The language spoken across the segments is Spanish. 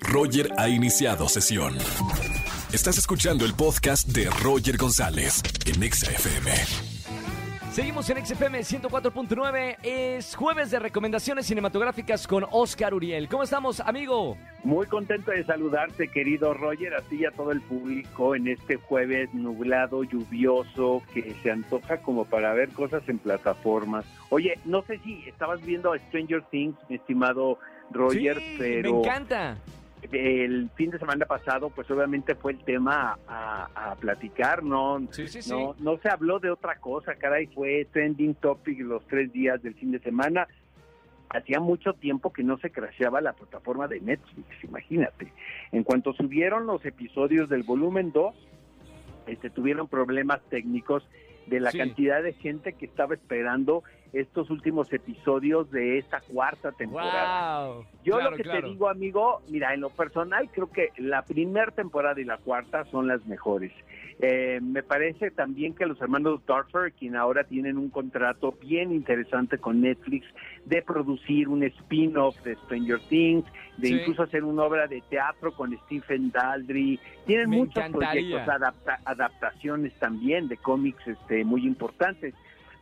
Roger ha iniciado sesión. Estás escuchando el podcast de Roger González en Exa FM. Seguimos en XFM 104.9. Es jueves de recomendaciones cinematográficas con Oscar Uriel. ¿Cómo estamos, amigo? Muy contento de saludarte, querido Roger, a ti y a todo el público en este jueves nublado, lluvioso, que se antoja como para ver cosas en plataformas. Oye, no sé si estabas viendo Stranger Things, mi estimado Roger, sí, pero me encanta. El fin de semana pasado, pues obviamente fue el tema a, a platicar, ¿no? Sí, sí, sí. No, no se habló de otra cosa, caray, fue trending topic los tres días del fin de semana. Hacía mucho tiempo que no se crasheaba la plataforma de Netflix, imagínate. En cuanto subieron los episodios del volumen 2, este, tuvieron problemas técnicos de la Sí. cantidad de gente que estaba esperando estos últimos episodios de esta cuarta temporada. Wow. Yo Claro, lo que claro. te digo, amigo, mira, en lo personal creo que la primera temporada y la cuarta son las mejores. Eh, me parece también que los hermanos Darfur, quien ahora tienen un contrato bien interesante con Netflix de producir un spin-off de Stranger Things, de Sí. incluso hacer una obra de teatro con Stephen Daldry. Tienen Me muchos encantaría. proyectos, adapta- adaptaciones también de cómics este, muy importantes.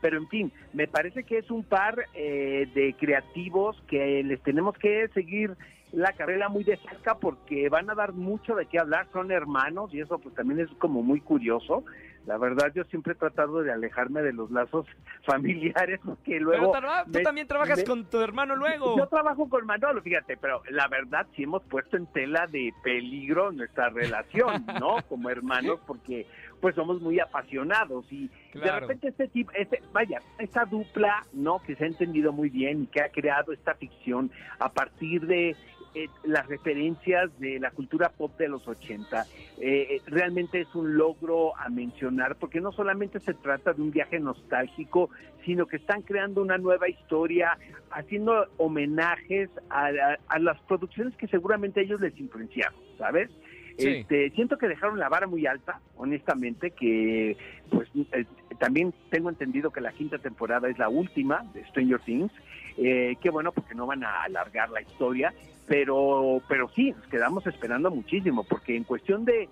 Pero en fin, me parece que es un par eh, de creativos que les tenemos que seguir la carrera muy de cerca porque van a dar mucho de qué hablar, son hermanos y eso pues también es como muy curioso. La verdad yo siempre he tratado de alejarme de los lazos familiares porque luego... Pero tú me- también trabajas me- con tu hermano luego. yo trabajo con Manolo, fíjate, pero la verdad sí hemos puesto en tela de peligro nuestra relación, ¿no? Como hermanos, porque pues somos muy apasionados y de repente este tipo, este, vaya, esta dupla, ¿no? Que se ha entendido muy bien y que ha creado esta ficción a partir de eh, las referencias de la cultura pop de los 80, eh, realmente es un logro a mencionar porque no solamente se trata de un viaje nostálgico, sino que están creando una nueva historia, haciendo homenajes a, a- a las producciones que seguramente ellos les influenciaron, ¿sabes? Sí. Este, siento que dejaron la vara muy alta, honestamente, que pues eh, también tengo entendido que la quinta temporada es la última de Stranger Things, eh, qué bueno porque no van a alargar la historia, pero pero sí, nos quedamos esperando muchísimo, porque en cuestión de,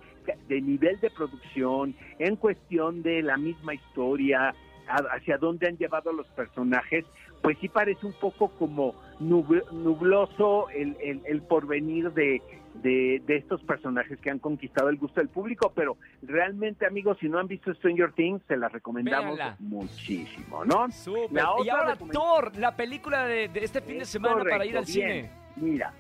de nivel de producción, en cuestión de la misma historia, hacia dónde han llevado los personajes, pues sí parece un poco como nub- nubloso el, el, el porvenir de, de, de estos personajes que han conquistado el gusto del público, pero realmente amigos, si no han visto Stranger Things, se las recomendamos Véanla. muchísimo, ¿no? Súper. La Y otra ahora recomend- Thor, la película de, de este fin de semana para ir al cine. Mira,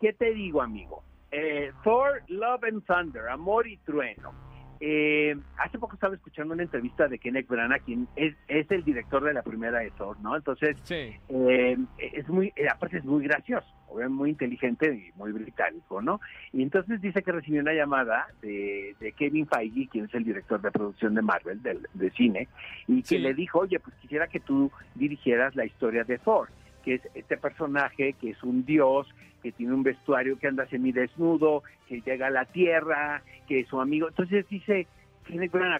¿qué te digo, amigo? Eh, Thor, Love and Thunder, Amor y Trueno. Eh, hace poco estaba escuchando una entrevista de Kenneth Branagh, quien es, es el director de la primera de Thor, ¿no? Entonces, Sí. eh, es muy, eh, aparte es muy gracioso, muy inteligente y muy británico, ¿no? Y entonces dice que recibió una llamada de, de Kevin Feige, quien es el director de producción de Marvel, del, de cine, y que Sí. le dijo, oye, pues quisiera que tú dirigieras la historia de Thor, que es este personaje que es un dios, que tiene un vestuario que anda semidesnudo, que llega a la tierra, que es su amigo. Entonces dice,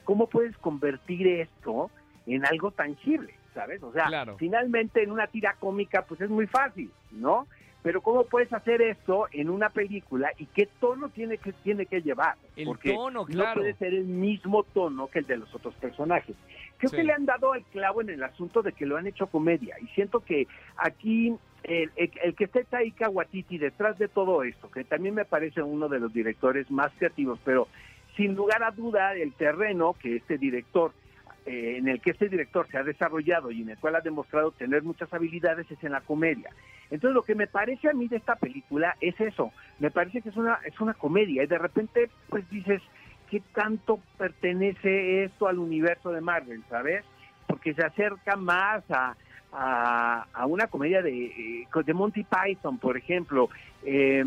¿cómo puedes convertir esto en algo tangible? ¿Sabes? O sea, Claro. finalmente en una tira cómica pues es muy fácil, ¿no? Pero ¿cómo puedes hacer esto en una película y qué tono tiene que, tiene que llevar? El Porque tono, no puede ser el mismo tono que el de los otros personajes. Creo Sí. que le han dado al clavo en el asunto de que lo han hecho comedia y siento que aquí el, el- el que esté Taika Waititi detrás de todo esto, que también me parece uno de los directores más creativos, pero sin lugar a duda el terreno que este director eh, en el que este director se ha desarrollado y en el cual ha demostrado tener muchas habilidades es en la comedia. Entonces lo que me parece a mí de esta película es eso, me parece que es una es una comedia y de repente pues dices qué tanto pertenece esto al universo de Marvel, ¿sabes? Porque se acerca más a, a, una comedia de, eh, de Monty Python, por ejemplo. Eh,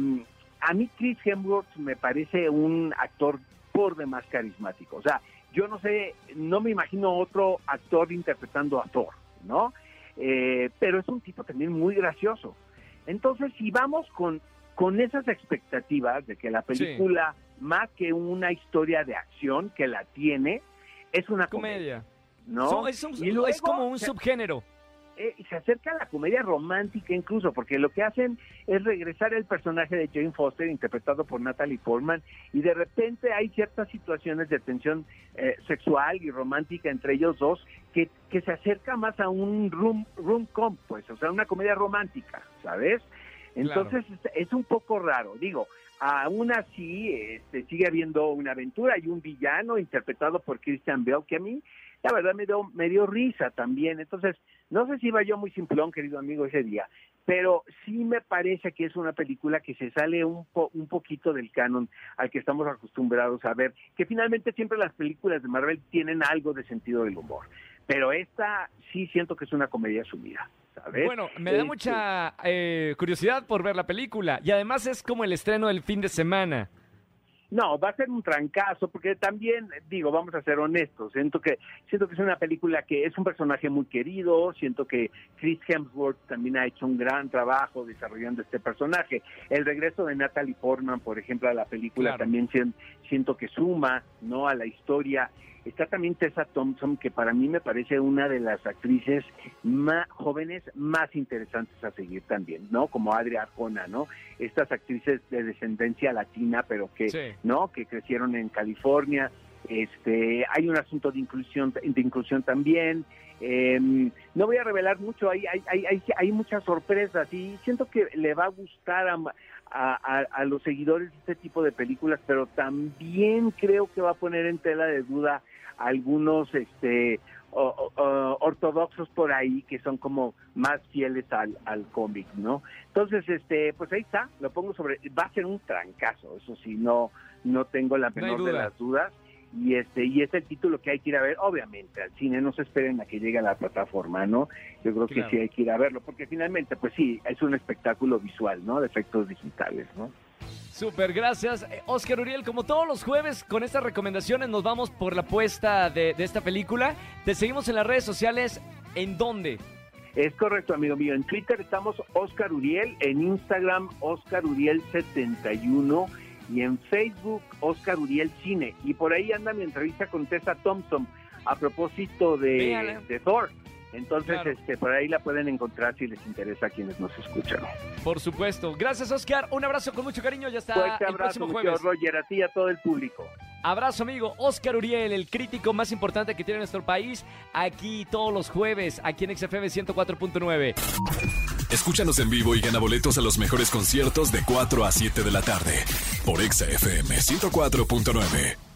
a mí Chris Hemsworth me parece un actor por demás carismático. O sea, yo no sé, no me imagino otro actor interpretando a Thor, ¿no? Eh, pero es un tipo también muy gracioso. Entonces, si vamos con, con esas expectativas de que la película, más que una historia de acción, que la tiene, es una comedia, Comedia. ¿no? Es, un- Y luego es como un subgénero. Eh, se acerca a la comedia romántica incluso, porque lo que hacen es regresar el personaje de Jane Foster, interpretado por Natalie Portman, y de repente hay ciertas situaciones de tensión eh, sexual y romántica entre ellos dos que, que se acerca más a un room, room com, pues, o sea, una comedia romántica, ¿sabes? Entonces es un poco raro, digo, aún así este, sigue habiendo una aventura y un villano interpretado por Christian Bale que a mí la verdad me dio, me dio risa también. Entonces, no sé si iba yo muy simplón, querido amigo, ese día, pero sí me parece que es una película que se sale un, un poquito del canon al que estamos acostumbrados a ver, que finalmente siempre las películas de Marvel tienen algo de sentido del humor, pero esta sí siento que es una comedia sumida. Bueno, me da este, mucha eh, curiosidad por ver la película y además es como el estreno del fin de semana. No, va a ser un trancazo, porque también, digo, vamos a ser honestos, siento que, siento que es una película que es un personaje muy querido, siento que Chris Hemsworth también ha hecho un gran trabajo desarrollando este personaje. El regreso de Natalie Portman, por ejemplo, a la película también siento que suma, ¿no? A la historia. Está también Tessa Thompson, que para mí me parece una de las actrices más jóvenes más interesantes a seguir también, ¿no? Como Adria Arjona, ¿no? Estas actrices de descendencia latina, pero que, ¿no? Que crecieron en California. Este, hay un asunto de inclusión, de inclusión también. Em, no voy a revelar mucho, hay, hay, hay, hay, muchas sorpresas y siento que le va a gustar a, a, a, los seguidores de este tipo de películas, pero también creo que va a poner en tela de duda algunos este ortodoxos por ahí que son como más fieles al, al cómic, ¿no? Entonces, este, pues ahí está, lo pongo sobre, va a ser un trancazo, eso sí, no, no tengo la menor de las dudas. Y este y es el título que hay que ir a ver obviamente al cine no se esperen a que llegue a la plataforma no yo creo que sí hay que ir a verlo porque finalmente pues sí es un espectáculo visual no de efectos digitales no Súper, gracias. Eh, Oscar Uriel, como todos los jueves, con estas recomendaciones nos vamos por la apuesta de, de, esta película. Te seguimos en las redes sociales. ¿En dónde? Es correcto, amigo mío. En Twitter estamos Oscar Uriel, en Instagram Oscar Uriel71 y en Facebook Oscar Uriel Cine. Y por ahí anda mi entrevista con Tessa Thompson a propósito de, de Thor. Entonces, este, por ahí la pueden encontrar si les interesa a quienes nos escuchan. Por supuesto. Gracias, Oscar. Un abrazo con mucho cariño. Ya está Fuerte el próximo jueves. Roger, a ti y a todo el público. Abrazo, amigo. Oscar Uriel, el crítico más importante que tiene nuestro país, aquí todos los jueves, aquí en XFM 104.9. Escúchanos en vivo y gana boletos a los mejores conciertos de 4 a 7 de la tarde por XFM 104.9.